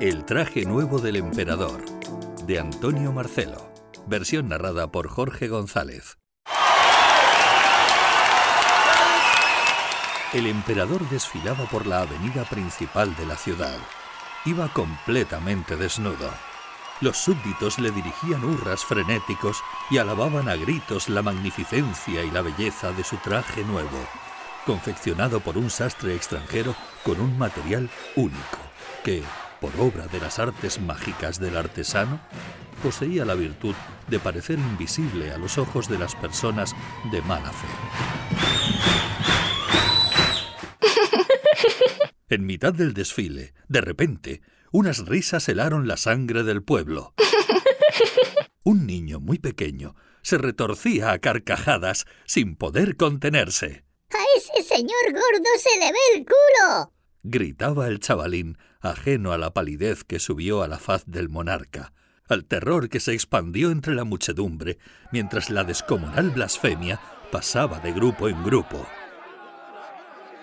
El traje nuevo del emperador, de Antonio Marcelo, versión narrada por Jorge González. El emperador desfilaba por la avenida principal de la ciudad. Iba completamente desnudo. Los súbditos le dirigían hurras frenéticos y alababan a gritos la magnificencia y la belleza de su traje nuevo, confeccionado por un sastre extranjero con un material único, que, por obra de las artes mágicas del artesano, poseía la virtud de parecer invisible a los ojos de las personas de mala fe. En mitad del desfile, de repente, unas risas helaron la sangre del pueblo. Un niño muy pequeño se retorcía a carcajadas sin poder contenerse. ¡A ese señor gordo se le ve el culo! gritaba el chavalín, ajeno a la palidez que subió a la faz del monarca, al terror que se expandió entre la muchedumbre, mientras la descomunal blasfemia pasaba de grupo en grupo.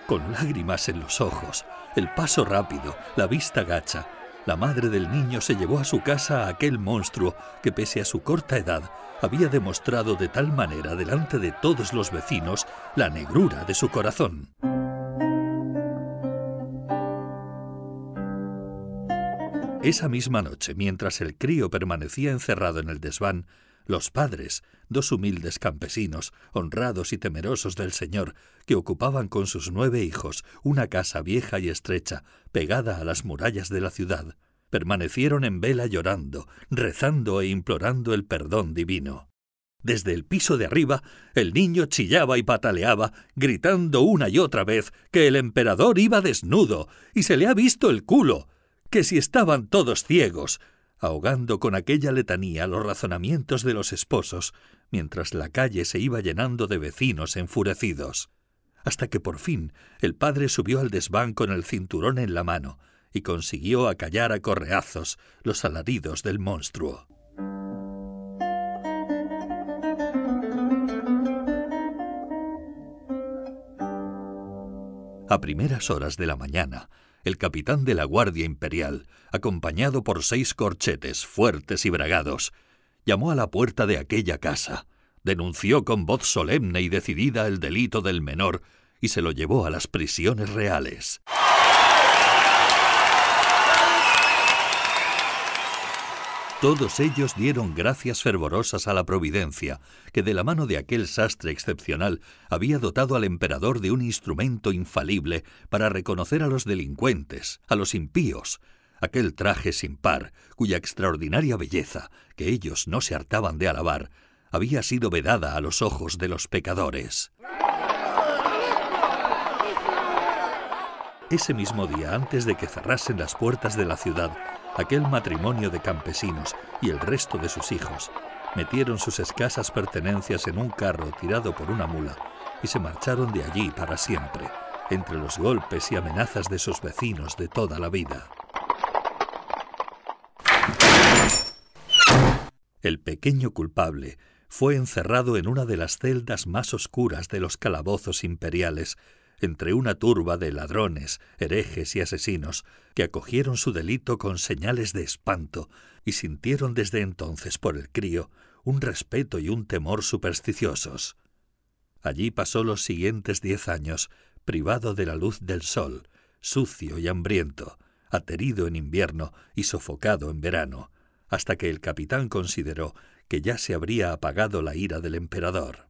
Con lágrimas en los ojos, el paso rápido, la vista gacha, la madre del niño se llevó a su casa a aquel monstruo que pese a su corta edad había demostrado de tal manera delante de todos los vecinos la negrura de su corazón. Esa misma noche, mientras el crío permanecía encerrado en el desván, los padres, dos humildes campesinos, honrados y temerosos del Señor, que ocupaban con sus nueve hijos una casa vieja y estrecha, pegada a las murallas de la ciudad, permanecieron en vela llorando, rezando e implorando el perdón divino. Desde el piso de arriba, el niño chillaba y pataleaba, gritando una y otra vez que el emperador iba desnudo y se le ha visto el culo, que si estaban todos ciegos, ahogando con aquella letanía los razonamientos de los esposos, mientras la calle se iba llenando de vecinos enfurecidos, hasta que por fin el padre subió al desván con el cinturón en la mano y consiguió acallar a correazos los alaridos del monstruo. A primeras horas de la mañana, el capitán de la Guardia Imperial, acompañado por seis corchetes fuertes y bragados, llamó a la puerta de aquella casa, denunció con voz solemne y decidida el delito del menor y se lo llevó a las prisiones reales. Todos ellos dieron gracias fervorosas a la Providencia, que de la mano de aquel sastre excepcional había dotado al emperador de un instrumento infalible para reconocer a los delincuentes, a los impíos, aquel traje sin par, cuya extraordinaria belleza, que ellos no se hartaban de alabar, había sido vedada a los ojos de los pecadores. Ese mismo día, antes de que cerrasen las puertas de la ciudad, aquel matrimonio de campesinos y el resto de sus hijos metieron sus escasas pertenencias en un carro tirado por una mula y se marcharon de allí para siempre, entre los golpes y amenazas de sus vecinos de toda la vida. El pequeño culpable fue encerrado en una de las celdas más oscuras de los calabozos imperiales entre una turba de ladrones, herejes y asesinos que acogieron su delito con señales de espanto y sintieron desde entonces por el crío un respeto y un temor supersticiosos. Allí pasó los siguientes diez años, privado de la luz del sol, sucio y hambriento, aterido en invierno y sofocado en verano, hasta que el capitán consideró que ya se habría apagado la ira del emperador.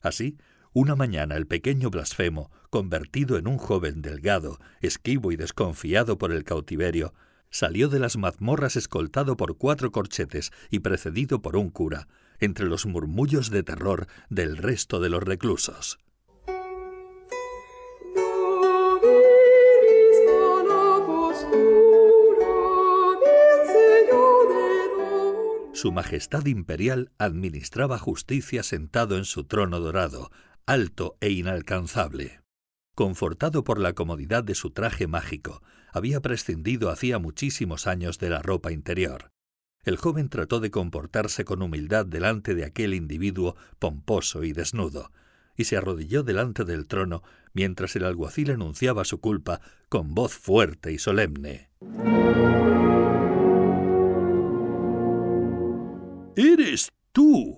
Así, una mañana el pequeño blasfemo, convertido en un joven delgado, esquivo y desconfiado por el cautiverio, salió de las mazmorras escoltado por cuatro corchetes y precedido por un cura, entre los murmullos de terror del resto de los reclusos. Su Majestad Imperial administraba justicia sentado en su trono dorado, alto e inalcanzable. Confortado por la comodidad de su traje mágico, había prescindido hacía muchísimos años de la ropa interior. El joven trató de comportarse con humildad delante de aquel individuo pomposo y desnudo, y se arrodilló delante del trono mientras el alguacil anunciaba su culpa con voz fuerte y solemne. ¡Eres tú!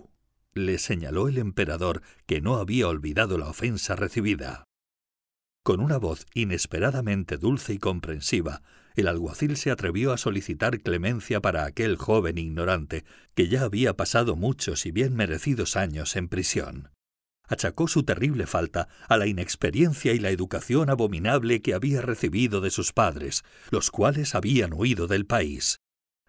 Le señaló el emperador, que no había olvidado la ofensa recibida. Con una voz inesperadamente dulce y comprensiva, el alguacil se atrevió a solicitar clemencia para aquel joven ignorante, que ya había pasado muchos y bien merecidos años en prisión. Achacó su terrible falta a la inexperiencia y la educación abominable que había recibido de sus padres, los cuales habían huido del país.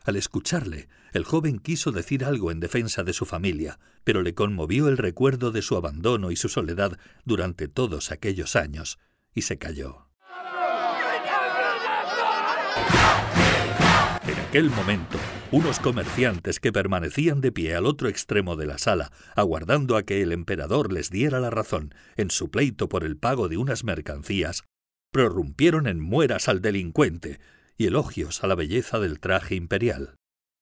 Al escucharle, el joven quiso decir algo en defensa de su familia, pero le conmovió el recuerdo de su abandono y su soledad durante todos aquellos años, y se calló. En aquel momento, unos comerciantes que permanecían de pie al otro extremo de la sala, aguardando a que el emperador les diera la razón en su pleito por el pago de unas mercancías, prorrumpieron en mueras al delincuente, y elogios a la belleza del traje imperial.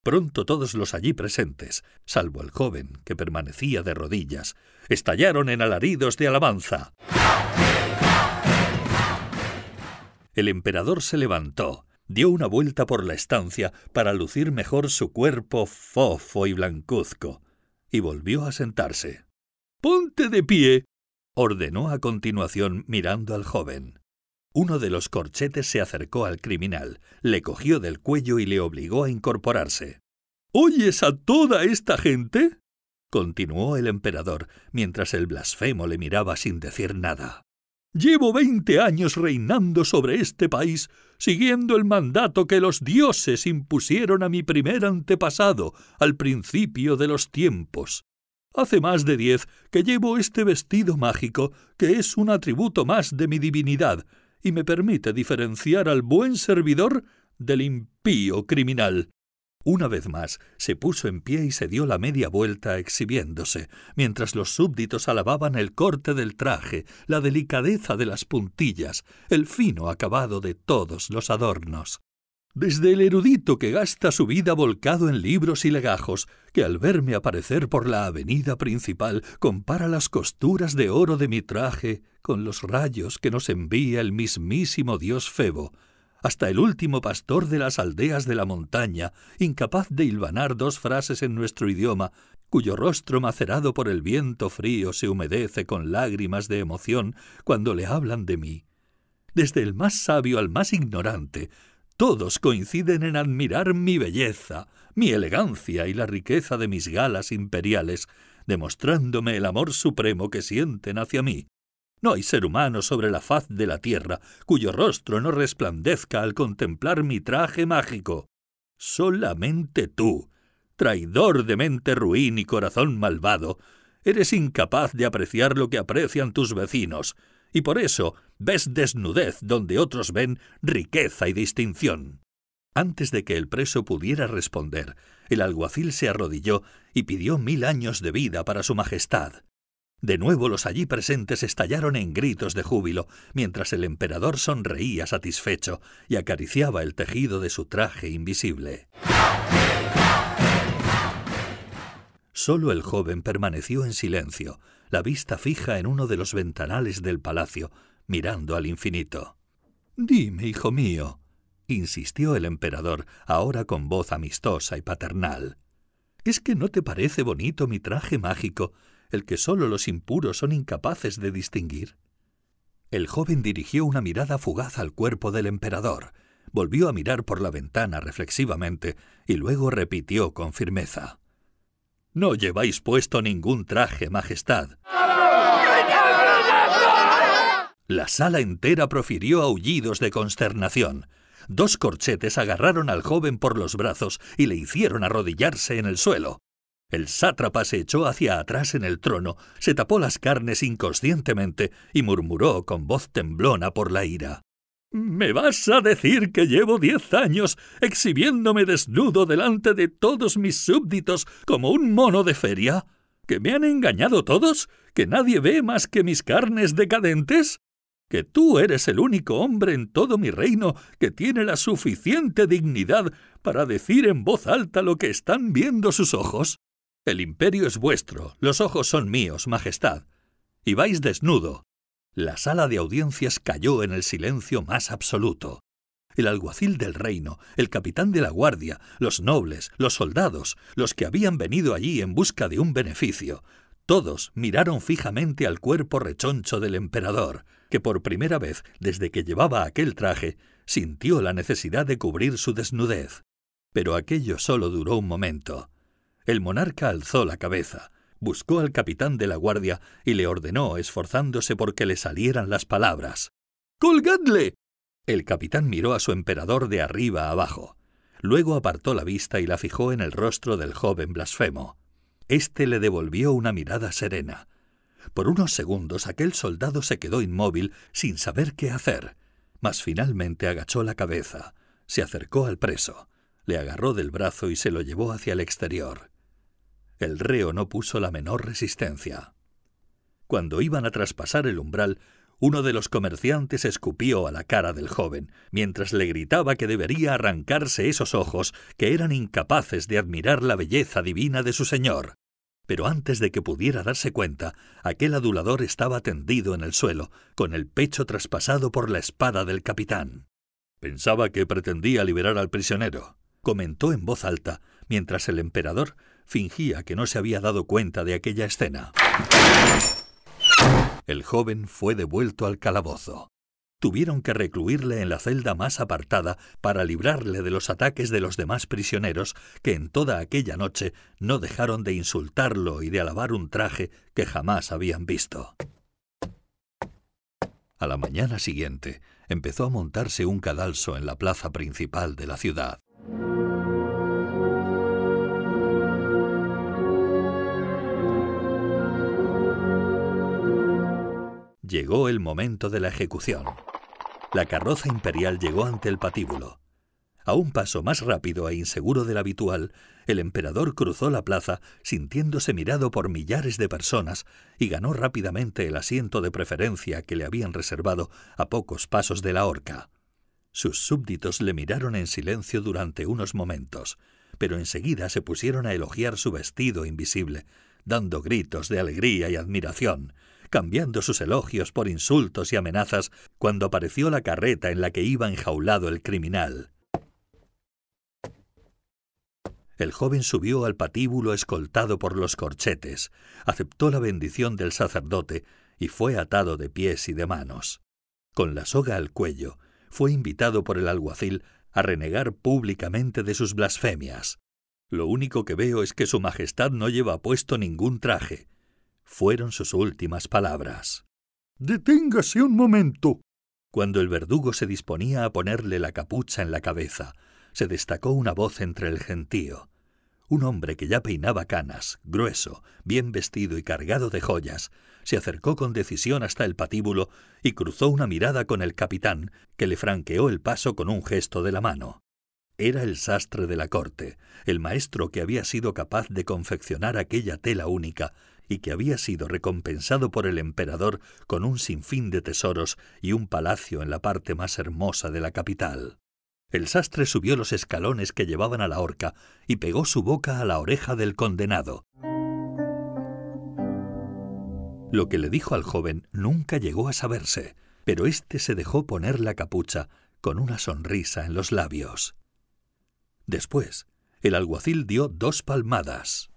Pronto todos los allí presentes, salvo el joven que permanecía de rodillas, estallaron en alaridos de alabanza. El emperador se levantó, dio una vuelta por la estancia para lucir mejor su cuerpo fofo y blancuzco, y volvió a sentarse. Ponte de pie, ordenó a continuación mirando al joven. Uno de los corchetes se acercó al criminal, le cogió del cuello y le obligó a incorporarse. ¿Oyes a toda esta gente? continuó el emperador, mientras el blasfemo le miraba sin decir nada. Llevo veinte años reinando sobre este país, siguiendo el mandato que los dioses impusieron a mi primer antepasado al principio de los tiempos. Hace más de diez que llevo este vestido mágico, que es un atributo más de mi divinidad, y me permite diferenciar al buen servidor del impío criminal. Una vez más se puso en pie y se dio la media vuelta exhibiéndose, mientras los súbditos alababan el corte del traje, la delicadeza de las puntillas, el fino acabado de todos los adornos. Desde el erudito que gasta su vida volcado en libros y legajos, que al verme aparecer por la avenida principal compara las costuras de oro de mi traje con los rayos que nos envía el mismísimo dios Febo, hasta el último pastor de las aldeas de la montaña, incapaz de hilvanar dos frases en nuestro idioma, cuyo rostro macerado por el viento frío se humedece con lágrimas de emoción cuando le hablan de mí. Desde el más sabio al más ignorante, todos coinciden en admirar mi belleza, mi elegancia y la riqueza de mis galas imperiales, demostrándome el amor supremo que sienten hacia mí. No hay ser humano sobre la faz de la tierra cuyo rostro no resplandezca al contemplar mi traje mágico. Solamente tú, traidor de mente ruin y corazón malvado, eres incapaz de apreciar lo que aprecian tus vecinos, y por eso ves desnudez donde otros ven riqueza y distinción. Antes de que el preso pudiera responder, el alguacil se arrodilló y pidió mil años de vida para su majestad. De nuevo los allí presentes estallaron en gritos de júbilo, mientras el emperador sonreía satisfecho y acariciaba el tejido de su traje invisible. Solo el joven permaneció en silencio, la vista fija en uno de los ventanales del palacio, mirando al infinito. Dime, hijo mío, insistió el emperador, ahora con voz amistosa y paternal. ¿Es que no te parece bonito mi traje mágico el que sólo los impuros son incapaces de distinguir? El joven dirigió una mirada fugaz al cuerpo del emperador, volvió a mirar por la ventana reflexivamente y luego repitió con firmeza. No lleváis puesto ningún traje, Majestad. La sala entera profirió aullidos de consternación. Dos corchetes agarraron al joven por los brazos y le hicieron arrodillarse en el suelo. El sátrapa se echó hacia atrás en el trono, se tapó las carnes inconscientemente y murmuró con voz temblona por la ira. ¿Me vas a decir que llevo diez años exhibiéndome desnudo delante de todos mis súbditos como un mono de feria? ¿Que me han engañado todos? ¿Que nadie ve más que mis carnes decadentes? ¿Que tú eres el único hombre en todo mi reino que tiene la suficiente dignidad para decir en voz alta lo que están viendo sus ojos? El imperio es vuestro, los ojos son míos, Majestad. Y vais desnudo, la sala de audiencias cayó en el silencio más absoluto. El alguacil del reino, el capitán de la guardia, los nobles, los soldados, los que habían venido allí en busca de un beneficio, todos miraron fijamente al cuerpo rechoncho del emperador, que por primera vez desde que llevaba aquel traje sintió la necesidad de cubrir su desnudez. Pero aquello solo duró un momento. El monarca alzó la cabeza, buscó al capitán de la guardia y le ordenó, esforzándose por que le salieran las palabras. ¡Colgadle! El capitán miró a su emperador de arriba a abajo. Luego apartó la vista y la fijó en el rostro del joven blasfemo. Este le devolvió una mirada serena. Por unos segundos aquel soldado se quedó inmóvil sin saber qué hacer, mas finalmente agachó la cabeza, se acercó al preso, le agarró del brazo y se lo llevó hacia el exterior. El reo no puso la menor resistencia. Cuando iban a traspasar el umbral, uno de los comerciantes escupió a la cara del joven, mientras le gritaba que debería arrancarse esos ojos que eran incapaces de admirar la belleza divina de su señor. Pero antes de que pudiera darse cuenta, aquel adulador estaba tendido en el suelo, con el pecho traspasado por la espada del capitán. Pensaba que pretendía liberar al prisionero, comentó en voz alta, mientras el emperador fingía que no se había dado cuenta de aquella escena. El joven fue devuelto al calabozo. Tuvieron que recluirle en la celda más apartada para librarle de los ataques de los demás prisioneros que en toda aquella noche no dejaron de insultarlo y de alabar un traje que jamás habían visto. A la mañana siguiente empezó a montarse un cadalso en la plaza principal de la ciudad. Llegó el momento de la ejecución. La carroza imperial llegó ante el patíbulo. A un paso más rápido e inseguro del habitual, el emperador cruzó la plaza sintiéndose mirado por millares de personas y ganó rápidamente el asiento de preferencia que le habían reservado a pocos pasos de la horca. Sus súbditos le miraron en silencio durante unos momentos, pero enseguida se pusieron a elogiar su vestido invisible, dando gritos de alegría y admiración, cambiando sus elogios por insultos y amenazas cuando apareció la carreta en la que iba enjaulado el criminal. El joven subió al patíbulo escoltado por los corchetes, aceptó la bendición del sacerdote y fue atado de pies y de manos. Con la soga al cuello, fue invitado por el alguacil a renegar públicamente de sus blasfemias. Lo único que veo es que Su Majestad no lleva puesto ningún traje, fueron sus últimas palabras. Deténgase un momento. Cuando el verdugo se disponía a ponerle la capucha en la cabeza, se destacó una voz entre el gentío. Un hombre que ya peinaba canas, grueso, bien vestido y cargado de joyas, se acercó con decisión hasta el patíbulo y cruzó una mirada con el capitán, que le franqueó el paso con un gesto de la mano. Era el sastre de la corte, el maestro que había sido capaz de confeccionar aquella tela única y que había sido recompensado por el emperador con un sinfín de tesoros y un palacio en la parte más hermosa de la capital. El sastre subió los escalones que llevaban a la horca y pegó su boca a la oreja del condenado. Lo que le dijo al joven nunca llegó a saberse, pero éste se dejó poner la capucha con una sonrisa en los labios. Después, el alguacil dio dos palmadas.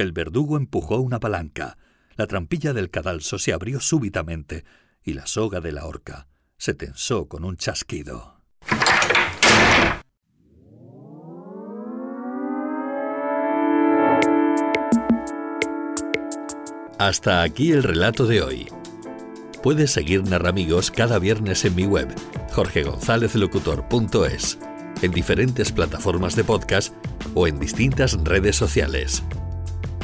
El verdugo empujó una palanca. La trampilla del cadalso se abrió súbitamente y la soga de la horca se tensó con un chasquido. Hasta aquí el relato de hoy. Puedes seguir Narramigos cada viernes en mi web, jorgegonzalezlocutor.es, en diferentes plataformas de podcast o en distintas redes sociales.